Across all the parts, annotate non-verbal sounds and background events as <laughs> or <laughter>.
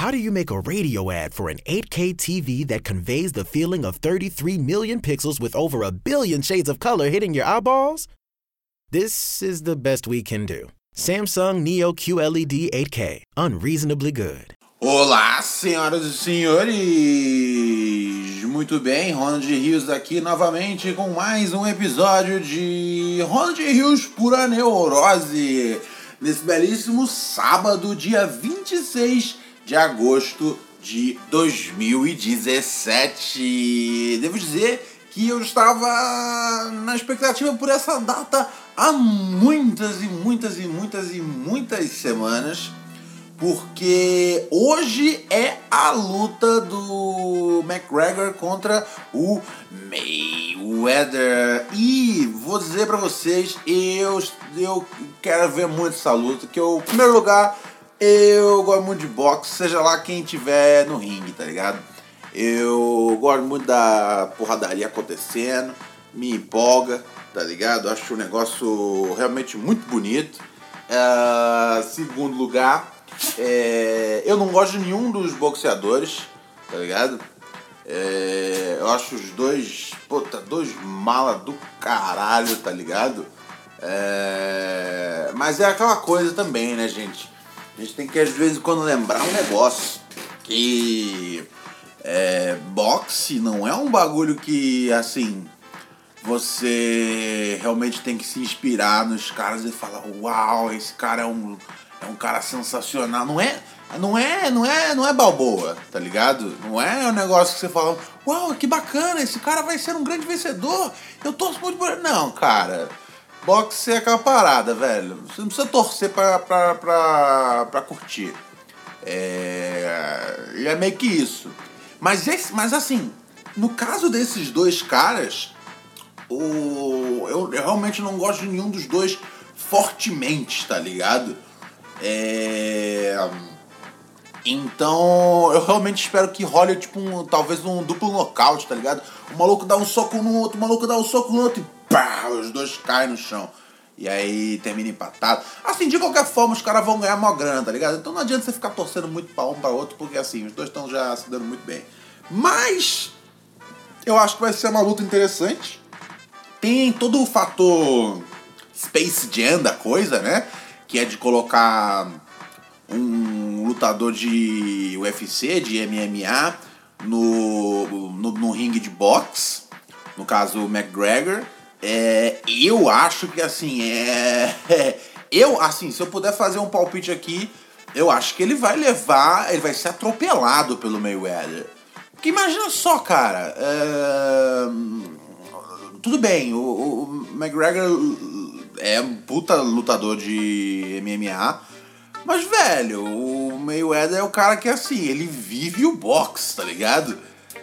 How do you make a radio ad for an 8K TV that conveys the feeling of 33 million pixels with over a billion shades of color hitting your eyeballs? This is the best we can do. Samsung Neo QLED 8K, unreasonably good. Olá, senhoras e senhores! Muito bem, Ronald Rios aqui novamente com mais um episódio de Ronald Rios Pura Neurose. Nesse belíssimo sábado, dia 26 de agosto de 2017. Devo dizer que eu estava na expectativa por essa data há muitas e muitas e muitas e muitas semanas, porque hoje é a luta do McGregor contra o Mayweather. E vou dizer para vocês, eu, eu quero ver muito essa luta, que eu, em primeiro lugar, eu gosto muito de boxe, seja lá quem tiver no ringue, tá ligado? Eu gosto muito da porradaria acontecendo, me empolga, tá ligado? Acho o negócio realmente muito bonito. Uh, segundo lugar, é, eu não gosto de nenhum dos boxeadores, tá ligado? É, eu acho os dois, puta, dois mala do caralho, tá ligado? É, mas é aquela coisa também, né, gente? A gente tem que, às vezes, quando lembrar um negócio que é, boxe não é um bagulho que, assim, você realmente tem que se inspirar nos caras e falar, uau, esse cara é um, é um cara sensacional. Não é, não é, não é, não é balboa, tá ligado? Não é um negócio que você fala, uau, que bacana, esse cara vai ser um grande vencedor. Eu torço muito por ele. Não, cara. Boxe é aquela parada, velho. Você não precisa torcer pra, pra, pra, pra curtir. É, é meio que isso. Mas, esse, mas assim, no caso desses dois caras, o, eu, eu realmente não gosto de nenhum dos dois fortemente, tá ligado? É, então, eu realmente espero que role, tipo, um, talvez um duplo nocaute, tá ligado? O maluco dá um soco no outro, o maluco dá um soco no outro e pá, os dois caem no chão. E aí termina empatado. Assim, de qualquer forma, os caras vão ganhar mó grana, tá ligado? Então não adianta você ficar torcendo muito pra um pra outro, porque assim, os dois estão já se dando muito bem. Mas eu acho que vai ser uma luta interessante. Tem todo o fator Space Jam da coisa, né? Que é de colocar um lutador de UFC, de MMA, no, no, no ringue de boxe. No caso, o McGregor é, eu acho que assim, é, <laughs> é. Eu, assim, se eu puder fazer um palpite aqui, eu acho que ele vai levar. Ele vai ser atropelado pelo Mayweather. Porque imagina só, cara. É, tudo bem, o, o McGregor é um puta lutador de MMA. Mas, velho, o Mayweather é o cara que, assim, ele vive o boxe, tá ligado?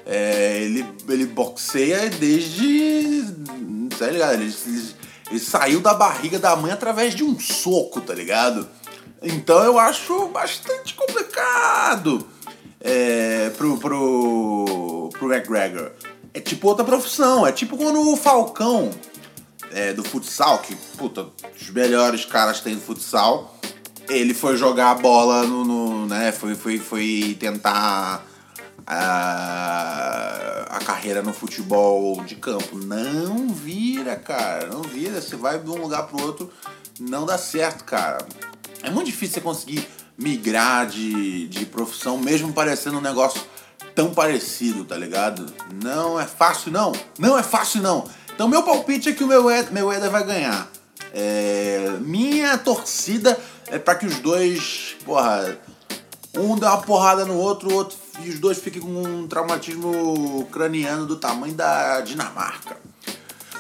É, ele, ele boxeia desde tá ligado? Ele, ele, ele, saiu da barriga da mãe através de um soco, tá ligado? Então eu acho bastante complicado é, pro, pro, pro McGregor. É tipo outra profissão, é tipo quando o Falcão é, do futsal, que, puta, os melhores caras têm do futsal, ele foi jogar a bola no, no né, foi, foi, foi tentar a, a carreira no futebol de campo. Não vira, cara. Não vira. Você vai de um lugar pro outro, não dá certo, cara. É muito difícil você conseguir migrar de, de profissão, mesmo parecendo um negócio tão parecido, tá ligado? Não é fácil, não. Não é fácil, não. Então, meu palpite é que o meu Eder vai ganhar. É, minha torcida é para que os dois, porra, um dá uma porrada no outro, o outro e os dois fiquem com um traumatismo craniano do tamanho da Dinamarca.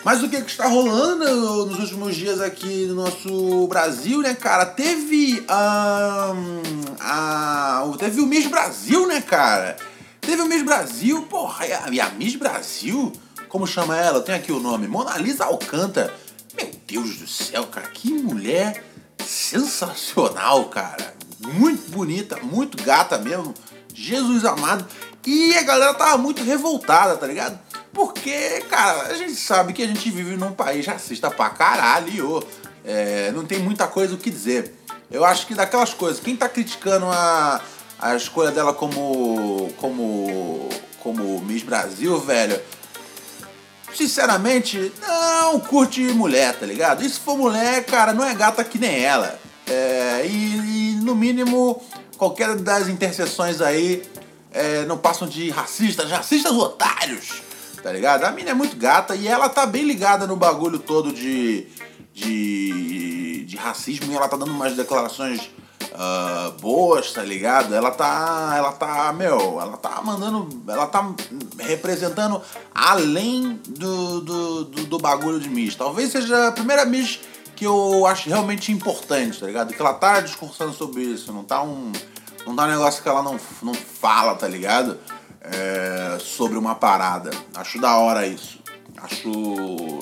Mas o que, que está rolando nos últimos dias aqui no nosso Brasil, né, cara? Teve. Um, a, teve o Miss Brasil, né, cara? Teve o Miss Brasil, porra, e a, e a Miss Brasil, como chama ela? Tem aqui o nome, Mona Lisa Alcântara. Meu Deus do céu, cara, que mulher sensacional, cara. Muito bonita, muito gata mesmo. Jesus amado. E a galera tava muito revoltada, tá ligado? Porque, cara, a gente sabe que a gente vive num país racista pra caralho. É, não tem muita coisa o que dizer. Eu acho que daquelas coisas, quem tá criticando a, a escolha dela como. como. como Miss Brasil, velho. Sinceramente, não curte mulher, tá ligado? E se for mulher, cara, não é gata que nem ela. É, e, e, no mínimo, qualquer das interseções aí é, não passam de racistas, racistas otários, tá ligado? A mina é muito gata e ela tá bem ligada no bagulho todo de, de, de racismo e ela tá dando umas declarações uh, boas, tá ligado? Ela tá. Ela tá, meu, ela tá mandando. Ela tá representando além do, do, do, do bagulho de Miss. Talvez seja a primeira Miss que eu acho realmente importante, tá ligado? Que ela tá discursando sobre isso, não tá um. Não tá um negócio que ela não, não fala, tá ligado? É, sobre uma parada. Acho da hora isso. Acho,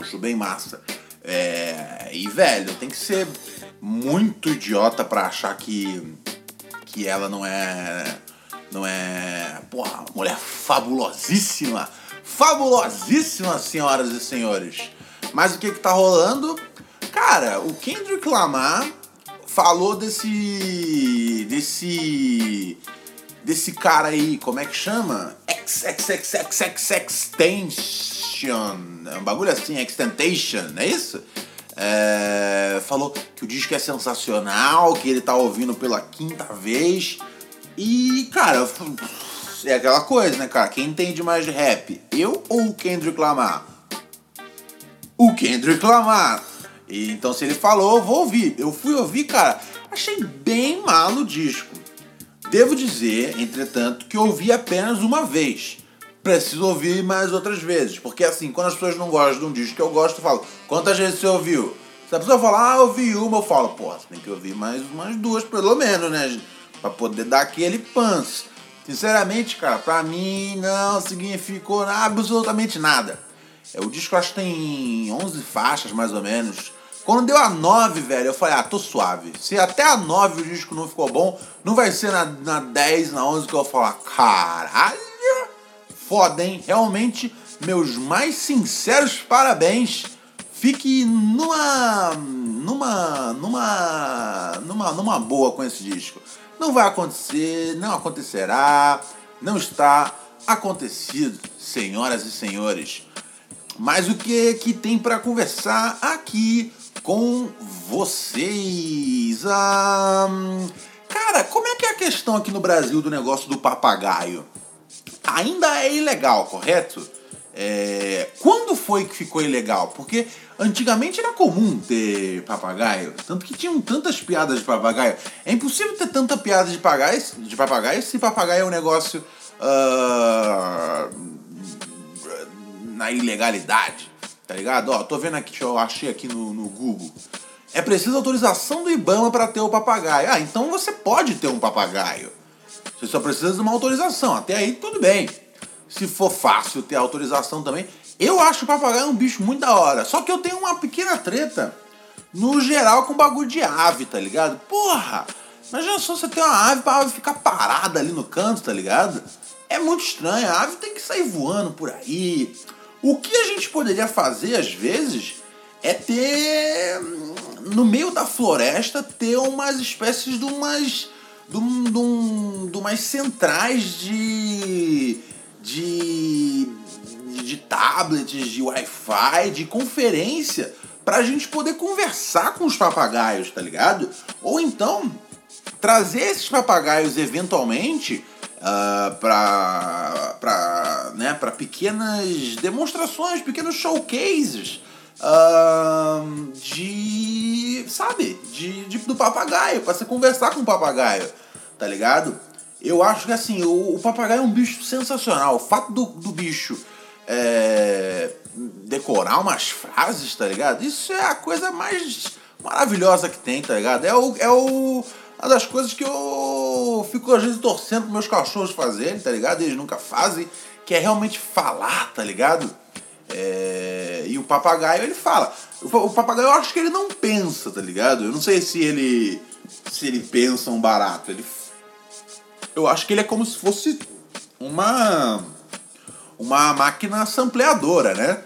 acho bem massa. É, e, velho, tem que ser muito idiota para achar que, que ela não é. Não é. Porra, mulher fabulosíssima! Fabulosíssima, senhoras e senhores! Mas o que que tá rolando? Cara, o Kendrick Lamar falou desse. desse. desse cara aí, como é que chama? XXXXXXtension. É um bagulho assim, Extentation, é isso? É, falou que o disco é sensacional, que ele tá ouvindo pela quinta vez. E, cara, é aquela coisa, né, cara? Quem entende mais de rap? Eu ou o Kendrick Lamar? O Kendrick Lamar. E, então, se ele falou, eu vou ouvir. Eu fui ouvir, cara, achei bem mal o disco. Devo dizer, entretanto, que ouvi apenas uma vez preciso ouvir mais outras vezes. Porque assim, quando as pessoas não gostam de um disco que eu gosto, eu falo, quantas vezes você ouviu? Se a pessoa falar, ah, ouvi uma, eu falo, pô, você tem que ouvir mais umas duas, pelo menos, né? Pra poder dar aquele pans. Sinceramente, cara, pra mim não significou absolutamente nada. É, o disco acho que tem 11 faixas, mais ou menos. Quando deu a 9, velho, eu falei, ah, tô suave. Se até a 9 o disco não ficou bom, não vai ser na, na 10, na 11 que eu vou falar, caralho foda, hein? Realmente, meus mais sinceros parabéns. Fique numa. numa. numa. numa, numa boa com esse disco. Não vai acontecer, não acontecerá, não está acontecido, senhoras e senhores. Mas o que que tem para conversar aqui com vocês? Ah, cara, como é que é a questão aqui no Brasil do negócio do papagaio? ainda é ilegal, correto? É... Quando foi que ficou ilegal? Porque antigamente era comum ter papagaio, tanto que tinham tantas piadas de papagaio. É impossível ter tanta piada de papagaio, de papagaio se papagaio é um negócio uh... na ilegalidade, tá ligado? Ó, tô vendo aqui, eu achei aqui no, no Google. É preciso autorização do IBAMA para ter o papagaio. Ah, então você pode ter um papagaio. Você só precisa de uma autorização. Até aí tudo bem. Se for fácil ter autorização também. Eu acho o papagaio um bicho muito da hora. Só que eu tenho uma pequena treta no geral com bagulho de ave, tá ligado? Porra! Imagina só você ter uma ave pra ave ficar parada ali no canto, tá ligado? É muito estranho. A ave tem que sair voando por aí. O que a gente poderia fazer às vezes é ter no meio da floresta ter umas espécies de umas de, um, de, umas centrais de, de, de tablets, de Wi-Fi, de conferência, pra gente poder conversar com os papagaios, tá ligado? Ou então trazer esses papagaios eventualmente uh, para né, pequenas demonstrações, pequenos showcases uh, de. sabe? De, de, do papagaio, para você conversar com o papagaio, tá ligado? Eu acho que assim, o, o papagaio é um bicho sensacional. O fato do, do bicho é, decorar umas frases, tá ligado? Isso é a coisa mais maravilhosa que tem, tá ligado? É o. É o uma das coisas que eu fico às vezes torcendo meus cachorros fazerem, tá ligado? Eles nunca fazem, que é realmente falar, tá ligado? É, e o papagaio ele fala. O, papagaio eu acho que ele não pensa, tá ligado? Eu não sei se ele se ele pensa um barato. Ele, eu acho que ele é como se fosse uma uma máquina sampleadora, né?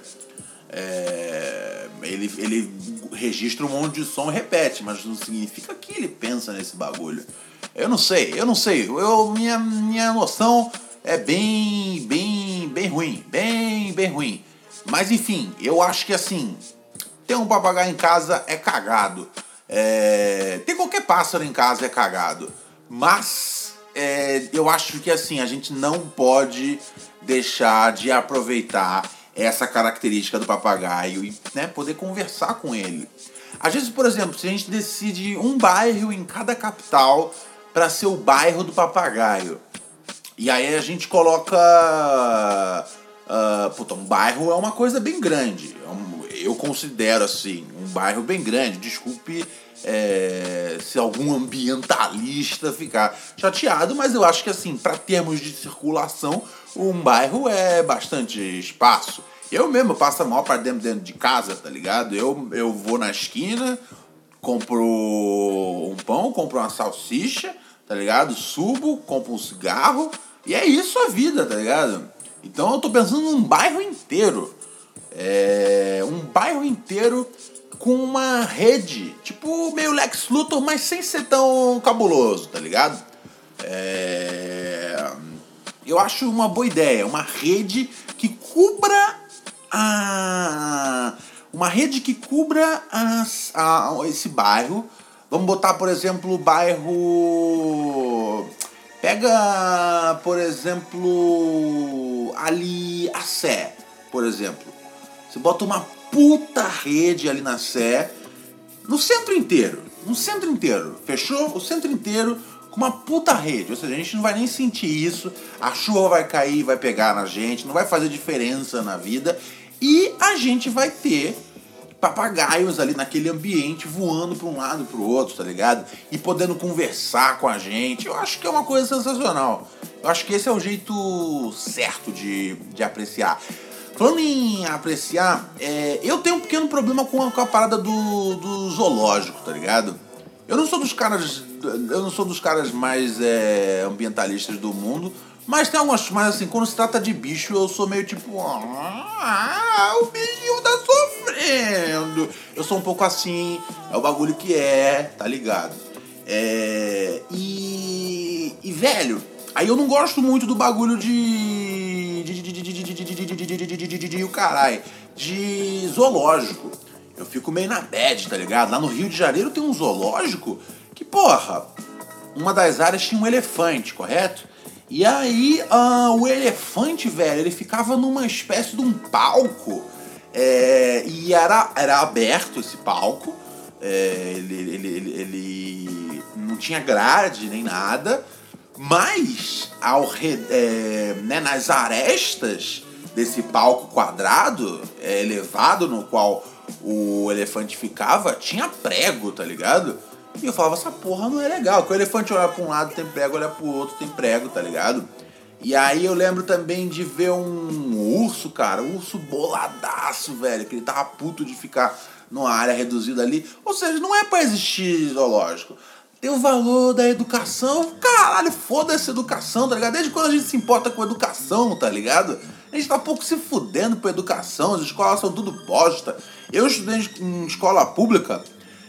É, ele, ele registra um monte de som e repete, mas não significa que ele pensa nesse bagulho. Eu não sei, eu não sei. Eu, minha, minha noção é bem, bem, bem ruim. Bem, bem ruim. Mas enfim, eu acho que assim, ter um papagaio em casa é cagado. É, ter qualquer pássaro em casa é cagado. Mas é, eu acho que assim, a gente não pode deixar de aproveitar essa característica do papagaio e né, poder conversar com ele. Às vezes, por exemplo, se a gente decide um bairro em cada capital para ser o bairro do papagaio. E aí a gente coloca. Uh, puta, um bairro é uma coisa bem grande. É eu considero assim, um bairro bem grande. Desculpe é, se algum ambientalista ficar chateado, mas eu acho que assim, para termos de circulação, um bairro é bastante espaço. Eu mesmo passo a maior parte dentro, dentro de casa, tá ligado? Eu, eu vou na esquina, compro um pão, compro uma salsicha, tá ligado? Subo, compro um cigarro e é isso a vida, tá ligado? Então eu tô pensando num bairro inteiro. É, um bairro inteiro com uma rede, tipo meio Lex Luthor, mas sem ser tão cabuloso, tá ligado? É, eu acho uma boa ideia, uma rede que cubra a uma rede que cubra as, a, esse bairro. Vamos botar, por exemplo, o bairro. Pega, por exemplo, ali a Sé, por exemplo. Você bota uma puta rede ali na Sé, no centro inteiro. No centro inteiro. Fechou? O centro inteiro com uma puta rede. Ou seja, a gente não vai nem sentir isso. A chuva vai cair, vai pegar na gente, não vai fazer diferença na vida. E a gente vai ter papagaios ali naquele ambiente voando para um lado para o outro, tá ligado? E podendo conversar com a gente. Eu acho que é uma coisa sensacional. Eu acho que esse é o jeito certo de, de apreciar. Falando em apreciar, é, eu tenho um pequeno problema com a, com a parada do, do zoológico, tá ligado? Eu não sou dos caras. Eu não sou dos caras mais é, ambientalistas do mundo. Mas tem algumas. Mas assim, quando se trata de bicho, eu sou meio tipo. Ah, o bichinho tá sofrendo. Eu sou um pouco assim. É o bagulho que é, tá ligado? É. E. E, velho, aí eu não gosto muito do bagulho de. de. de. de. de. de. de. de. de. o caralho. De zoológico. Eu fico meio na bad, tá ligado? Lá no Rio de Janeiro tem um zoológico porra, uma das áreas tinha um elefante, correto? E aí, uh, o elefante, velho, ele ficava numa espécie de um palco. É, e era, era aberto esse palco. É, ele, ele, ele, ele, não tinha grade nem nada. Mas ao, é, né, nas arestas desse palco quadrado, é, elevado, no qual o elefante ficava, tinha prego, tá ligado? E eu falava, essa porra não é legal. Que o elefante olha pra um lado, tem prego, olha pro outro, tem prego, tá ligado? E aí eu lembro também de ver um urso, cara, um urso boladaço, velho, que ele tava puto de ficar numa área reduzida ali. Ou seja, não é pra existir zoológico. Tem o valor da educação. Caralho, foda-se educação, tá ligado? Desde quando a gente se importa com educação, tá ligado? A gente tá pouco se fudendo por educação, as escolas são tudo bosta. Eu estudei em escola pública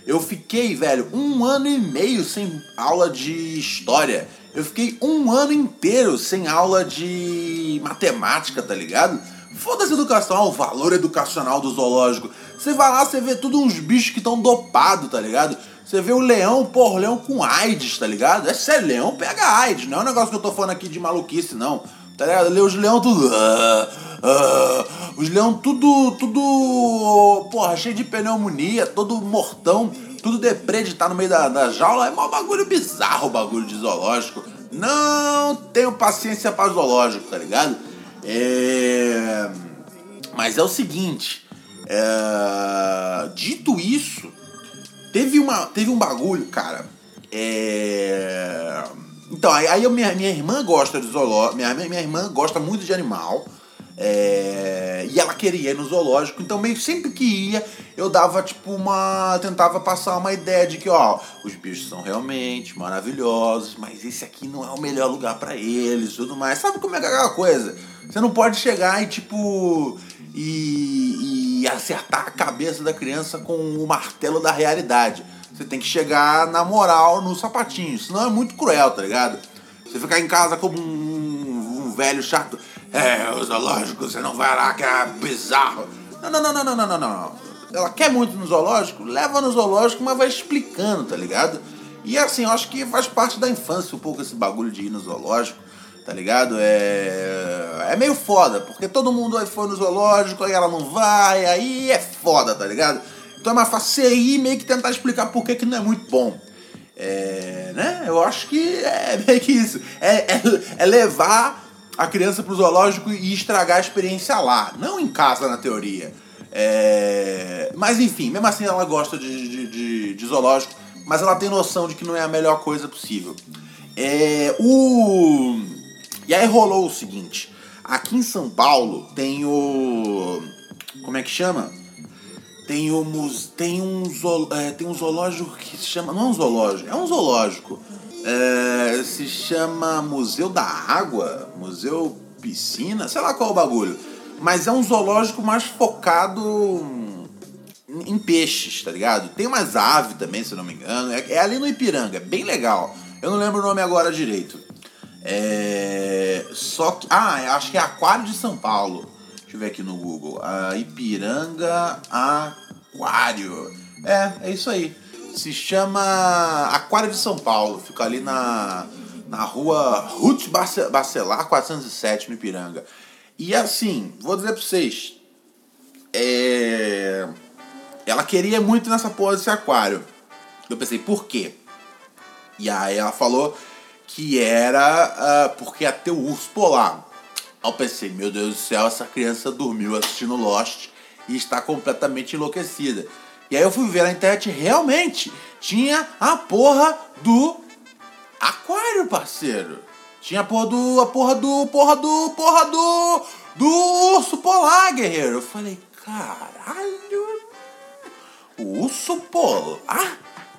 eu fiquei, velho, um ano e meio sem aula de história. Eu fiquei um ano inteiro sem aula de matemática, tá ligado? Foda-se educação, o valor educacional do zoológico. Você vai lá, você vê tudo uns bichos que estão dopados, tá ligado? Você vê o leão, porra, o leão com AIDS, tá ligado? É sério, leão pega AIDS, não é um negócio que eu tô falando aqui de maluquice, não. Tá ligado? Os leão tudo. Uh, uh, os leão tudo. Tudo. Porra, cheio de pneumonia, todo mortão, tudo deprê de estar no meio da, da jaula. É um bagulho bizarro o bagulho de zoológico. Não tenho paciência para zoológico, tá ligado? É... Mas é o seguinte. É... Dito isso, teve, uma, teve um bagulho, cara. É então, aí, aí eu, minha, minha irmã gosta de zoológico, minha, minha irmã gosta muito de animal. É, e ela queria ir no zoológico, então meio sempre que ia, eu dava tipo uma. tentava passar uma ideia de que, ó, os bichos são realmente maravilhosos, mas esse aqui não é o melhor lugar para eles tudo mais. Sabe como é é aquela coisa? Você não pode chegar e tipo. E, e acertar a cabeça da criança com o martelo da realidade. Você tem que chegar na moral no sapatinho, senão é muito cruel, tá ligado? Você ficar em casa como um, um velho chato. É, o zoológico, você não vai lá que é bizarro. Não, não, não, não, não, não, não. Ela quer muito no zoológico, leva no zoológico, mas vai explicando, tá ligado? E assim, eu acho que faz parte da infância um pouco esse bagulho de ir no zoológico, tá ligado? É. É meio foda, porque todo mundo foi no zoológico, aí ela não vai, aí é foda, tá ligado? Então é você ir e meio que tentar explicar por que, que não é muito bom. É. né? Eu acho que é meio que isso. É, é, é levar a criança pro zoológico e estragar a experiência lá, não em casa na teoria. É... Mas enfim, mesmo assim ela gosta de, de, de, de zoológico mas ela tem noção de que não é a melhor coisa possível. É, o... E aí rolou o seguinte: aqui em São Paulo tem o. Como é que chama? Tem, o, tem, um, é, tem um zoológico que se chama. Não é um zoológico, é um zoológico. É, se chama Museu da Água, Museu Piscina, sei lá qual é o bagulho. Mas é um zoológico mais focado em peixes, tá ligado? Tem umas aves também, se não me engano. É, é, ali no Ipiranga, é bem legal. Eu não lembro o nome agora direito. É. Só que. Ah, acho que é Aquário de São Paulo. Deixa eu ver aqui no Google. A Ipiranga Aquário. É, é isso aí. Se chama Aquário de São Paulo. Fica ali na, na rua Ruth Bacelar 407, no Ipiranga. E assim, vou dizer pra vocês. É ela queria muito nessa porra desse aquário. Eu pensei, por quê? E aí ela falou que era uh, porque ia ter o urso polar. Aí eu pensei, meu Deus do céu, essa criança dormiu assistindo Lost e está completamente enlouquecida. E aí eu fui ver na internet, realmente, tinha a porra do aquário, parceiro. Tinha a porra do. a porra do. porra do. porra do. do urso polar, guerreiro. Eu falei, caralho, o urso polar?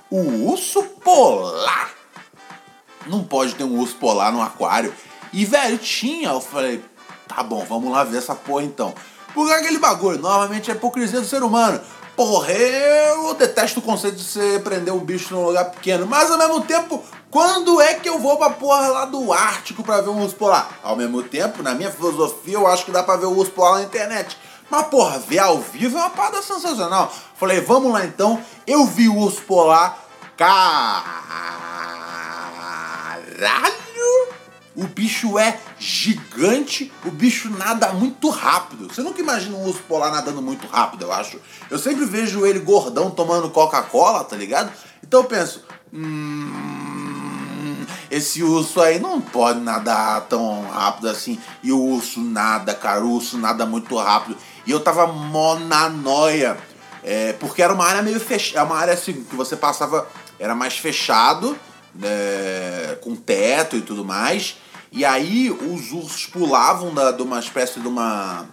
O urso polar? Não pode ter um urso polar no aquário. E, velho, tinha. Eu falei, tá bom, vamos lá ver essa porra então. Porque aquele bagulho, novamente, é hipocrisia do ser humano. Porra, eu detesto o conceito de você prender um bicho num lugar pequeno. Mas ao mesmo tempo, quando é que eu vou pra porra lá do Ártico pra ver um urso polar? Ao mesmo tempo, na minha filosofia, eu acho que dá pra ver o urso polar na internet. Mas, porra, ver ao vivo é uma parada sensacional. Falei, vamos lá então. Eu vi o urso polar. Caralho! O bicho é gigante, o bicho nada muito rápido. Você nunca imagina um urso polar nadando muito rápido, eu acho. Eu sempre vejo ele gordão tomando Coca-Cola, tá ligado? Então eu penso, hum, esse urso aí não pode nadar tão rápido assim. E o urso nada, cara, o urso nada muito rápido. E eu tava mó na noia. É, porque era uma área meio fechada. É uma área assim que você passava. Era mais fechado, né, com teto e tudo mais. E aí os ursos pulavam da, de uma espécie de uma.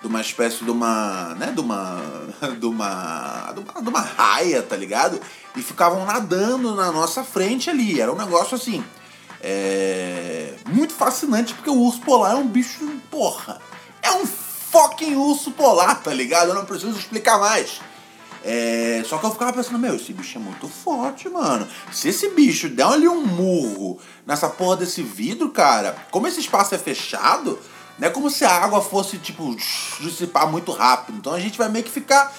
De uma espécie de uma. né? De uma. <laughs> De uma. De uma, de uma raia, tá ligado? E ficavam nadando na nossa frente ali. Era um negócio assim. É, muito fascinante, porque o urso polar é um bicho. Porra! É um fucking urso polar, tá ligado? Eu não preciso explicar mais. É, só que eu ficava pensando, meu, esse bicho é muito forte, mano. Se esse bicho der ali um murro nessa porra desse vidro, cara, como esse espaço é fechado, não é como se a água fosse, tipo, dissipar muito rápido. Então a gente vai meio que ficar,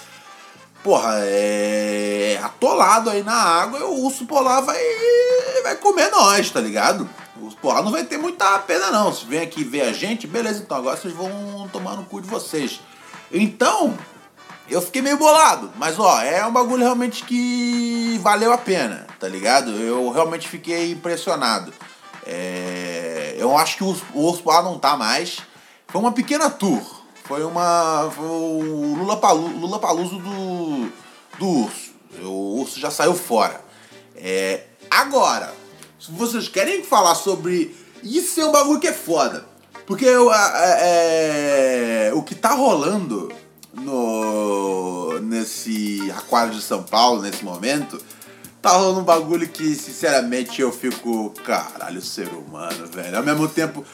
porra, é, atolado aí na água e o urso polar vai, vai comer nós, tá ligado? Os porra não vai ter muita pena não. Se vem aqui ver a gente, beleza, então agora vocês vão tomar no cu de vocês. Então, eu fiquei meio bolado, mas ó, é um bagulho realmente que valeu a pena, tá ligado? Eu realmente fiquei impressionado. É... Eu acho que o, Urso Polar não tá mais. Foi uma pequena tour. Foi uma. Foi o Lula, Palu, Lula Paluso do, do urso. O urso já saiu fora. É... Agora, se vocês querem falar sobre. Isso é um bagulho que é foda. Porque eu, é, o que tá rolando no, nesse aquário de São Paulo, nesse momento, tá rolando um bagulho que, sinceramente, eu fico. Caralho, ser humano, velho. Ao mesmo tempo,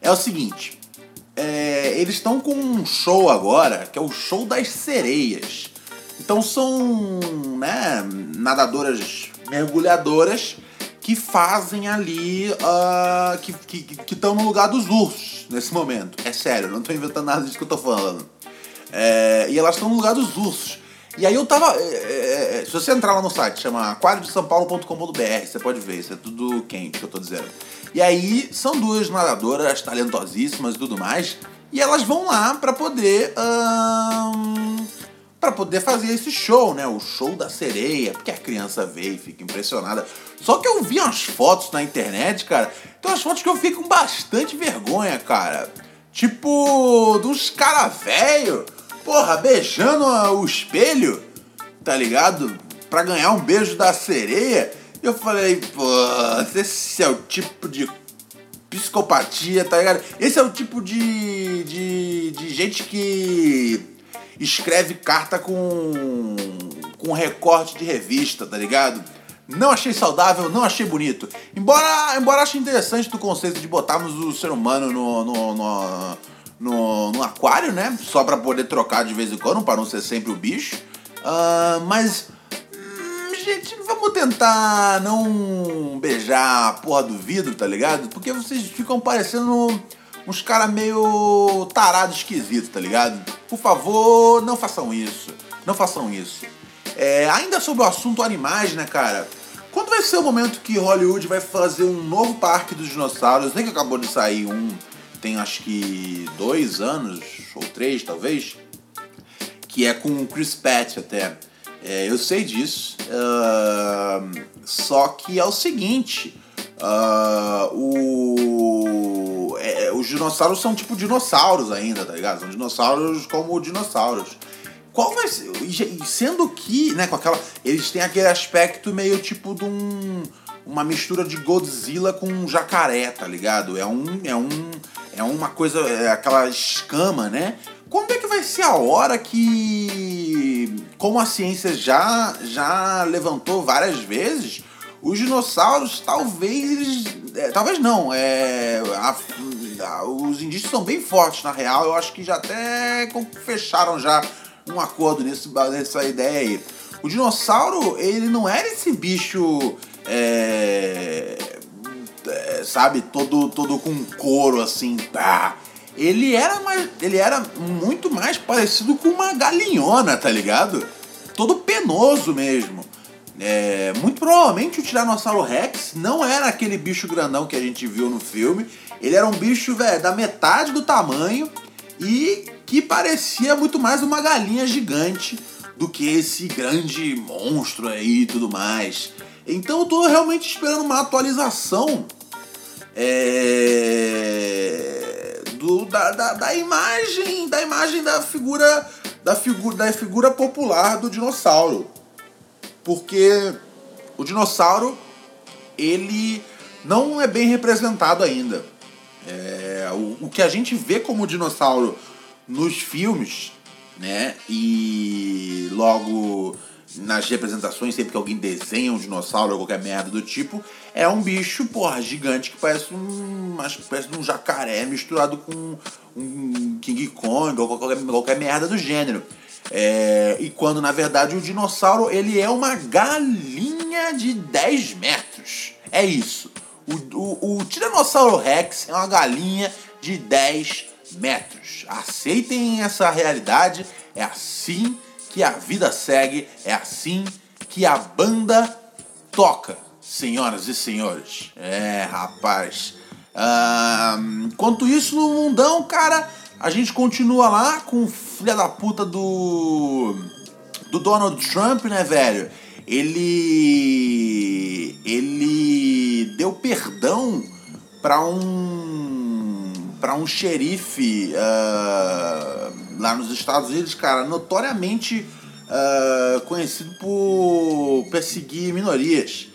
é o seguinte. É, eles estão com um show agora, que é o show das sereias. Então são né, nadadoras mergulhadoras que fazem ali. Uh, que estão que, que no lugar dos ursos nesse momento. É sério, não estou inventando nada disso que eu estou falando. É, e elas estão no lugar dos ursos. E aí eu tava. É, é, é se você entrar lá no site, chama aquariodesampaulo.com.br, você pode ver, isso é tudo quente que eu tô dizendo. E aí são duas nadadoras talentosíssimas e tudo mais. E elas vão lá para poder. Hum, para poder fazer esse show, né? O show da sereia, porque a criança vê e fica impressionada. Só que eu vi umas fotos na internet, cara. Tem umas fotos que eu fico com bastante vergonha, cara. Tipo, dos cara velho, porra, beijando o espelho, tá ligado? Pra ganhar um beijo da sereia. Eu falei, pô, esse é o tipo de psicopatia, tá ligado? Esse é o tipo de, de, de gente que escreve carta com, com recorte de revista, tá ligado? Não achei saudável, não achei bonito. Embora, embora ache interessante do conceito de botarmos o ser humano no, no, no, no, no aquário, né? Só pra poder trocar de vez em quando, para não ser sempre o bicho. Uh, mas, hum, gente, vamos tentar não beijar a porra do vidro, tá ligado? Porque vocês ficam parecendo uns caras meio tarado esquisito, tá ligado? Por favor, não façam isso. Não façam isso. É, ainda sobre o assunto animais, né, cara? Quando vai ser o momento que Hollywood vai fazer um novo parque dos dinossauros? Nem que acabou de sair um, tem acho que dois anos, ou três talvez, que é com o Chris Pratt até. É, eu sei disso. Uh, só que é o seguinte. Uh, o, é, os dinossauros são tipo dinossauros ainda, tá ligado? São dinossauros como dinossauros. Qual vai ser. Sendo que, né, com aquela. Eles têm aquele aspecto meio tipo de um. Uma mistura de Godzilla com um jacaré, tá ligado? É um. É um. É uma coisa. É aquela escama, né? Quando é que vai ser a hora que. Como a ciência já, já levantou várias vezes os dinossauros, talvez É, talvez não. É, a, a, os indícios são bem fortes, na real. Eu acho que já até fecharam já um acordo nesse, nessa ideia aí. O dinossauro, ele não era esse bicho. É, é, sabe, todo, todo com couro assim, pá. Ele era, mais, ele era muito mais parecido com uma galinhona, tá ligado? Todo penoso mesmo. É, muito provavelmente o Tiranossauro Rex não era aquele bicho grandão que a gente viu no filme. Ele era um bicho, velho, da metade do tamanho e que parecia muito mais uma galinha gigante do que esse grande monstro aí e tudo mais. Então eu tô realmente esperando uma atualização é, do, da, da, da imagem da imagem da figura da figura da figura popular do dinossauro porque o dinossauro ele não é bem representado ainda. É, o, o que a gente vê como dinossauro nos filmes, né? E logo nas representações, sempre que alguém desenha um dinossauro ou qualquer merda do tipo, é um bicho, porra, gigante que parece um. Uma um jacaré misturado com um King Kong ou qualquer, qualquer merda do gênero. É, e quando na verdade o dinossauro ele é uma galinha de 10 metros. É isso. O, o, o Tiranossauro Rex é uma galinha de 10 metros. Aceitem essa realidade. É assim que a vida segue. É assim que a banda toca, senhoras e senhores. É, rapaz. Enquanto isso, no mundão, cara a gente continua lá com o filho da puta do. do Donald Trump, né, velho? Ele. Ele deu perdão para um. para um xerife uh, lá nos Estados Unidos, cara, notoriamente uh, conhecido por perseguir minorias.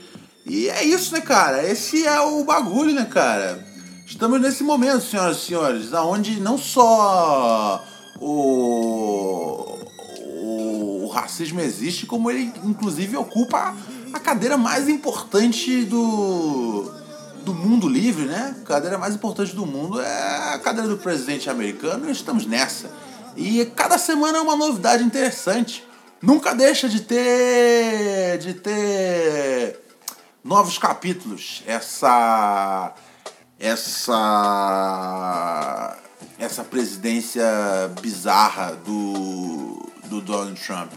E é isso, né, cara? Esse é o bagulho, né, cara? Estamos nesse momento, senhoras e senhores, onde não só o, o, o, racismo existe, como ele inclusive ocupa a cadeira mais importante do, do mundo livre, né? A cadeira mais importante do mundo é a cadeira do presidente americano e estamos nessa. E cada semana é uma novidade interessante. nunca deixa de ter de ter novos capítulos. Essa essa essa presidência bizarra do do Donald Trump.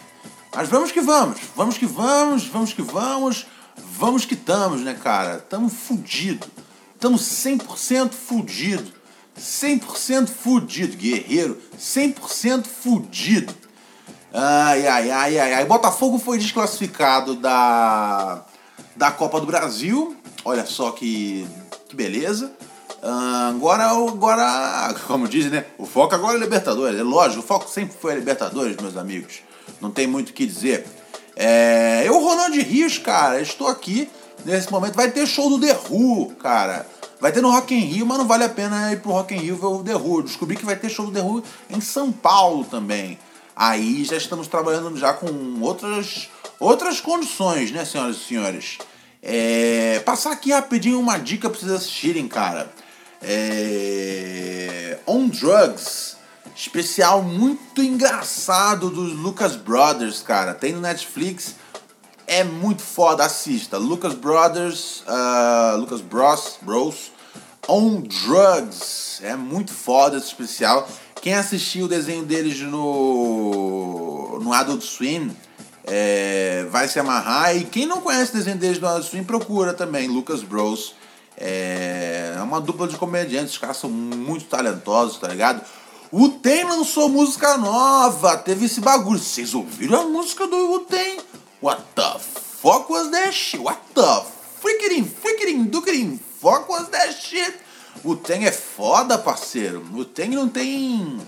Mas vamos que vamos, vamos que vamos, vamos que vamos, vamos que estamos, né, cara? Tamo fudido. Tamo 100% fudido. 100% fudido, guerreiro. 100% fudido. Ai, ai, ai, ai, ai. Botafogo foi desclassificado da, da Copa do Brasil. Olha só que, que beleza. Uh, agora, agora, como dizem, né? O foco agora é Libertadores. É lógico, o foco sempre foi a Libertadores, meus amigos. Não tem muito o que dizer. É, eu, Ronald Rios, cara, estou aqui nesse momento. Vai ter show do The Who, cara. Vai ter no Rock in Rio, mas não vale a pena ir pro Rock in Rio ver o The Who. descobri que vai ter show do The Who em São Paulo também. Aí já estamos trabalhando já com outras, outras condições, né, senhoras e senhores? É, passar aqui rapidinho uma dica para vocês assistirem, cara. É, On Drugs, especial muito engraçado dos Lucas Brothers, cara. Tem no Netflix, é muito foda, assista. Lucas Brothers, uh, Lucas Bros, Bros, On Drugs, é muito foda esse especial. Quem assistiu o desenho deles no, no Adult Swim é, vai se amarrar. E quem não conhece o desenho deles no Adult Swim, procura também, Lucas Bros. É, é uma dupla de comediantes, os caras são muito talentosos, tá ligado? O Tem lançou música nova, teve esse bagulho. Vocês ouviram a música do Uten? What the fuck was that shit? What the freaking, freaking, duking fuck was that shit? O Ten é foda, parceiro. O Ten não tem.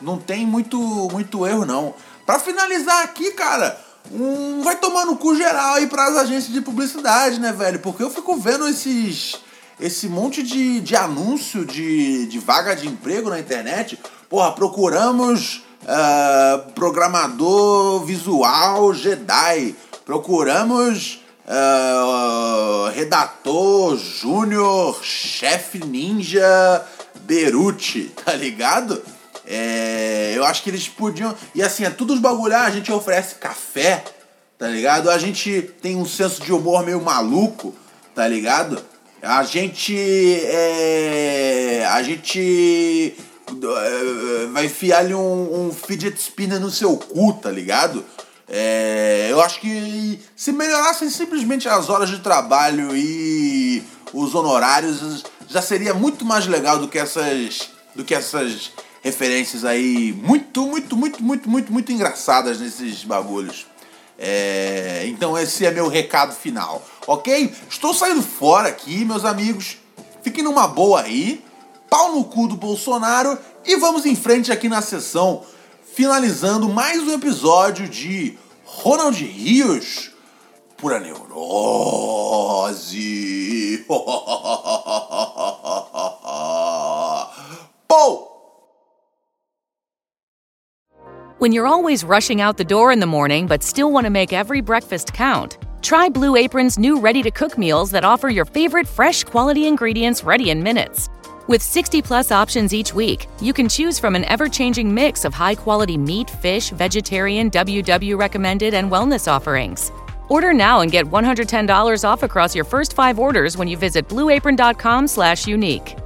Não tem muito, muito erro, não. Pra finalizar aqui, cara, um, vai tomar no cu geral aí pras agências de publicidade, né, velho? Porque eu fico vendo esses. Esse monte de, de anúncio de, de vaga de emprego na internet. Porra, procuramos uh, programador visual Jedi. Procuramos uh, redator júnior chefe ninja Beruti, <laughs> tá ligado? É, eu acho que eles podiam. E assim, é tudo os bagulho. Ah, a gente oferece café, tá ligado? A gente tem um senso de humor meio maluco, tá ligado? A gente. É, a gente. É, vai enfiar ali um, um fidget spinner no seu cu, tá ligado? É, eu acho que se melhorassem simplesmente as horas de trabalho e os honorários, já seria muito mais legal do que essas, do que essas referências aí muito, muito, muito, muito, muito, muito engraçadas nesses bagulhos. É, então esse é meu recado final, ok? Estou saindo fora aqui, meus amigos. Fiquem numa boa aí. Pau no cu do Bolsonaro e vamos em frente aqui na sessão finalizando mais um episódio de Ronald Rios neurose. <laughs> Pou! When you're always rushing out the door in the morning but still want to make every breakfast count, try Blue Apron's new ready to cook meals that offer your favorite fresh quality ingredients ready in minutes. With 60 plus options each week, you can choose from an ever changing mix of high quality meat, fish, vegetarian, WW recommended, and wellness offerings. Order now and get $110 off across your first five orders when you visit blueapron.com/unique.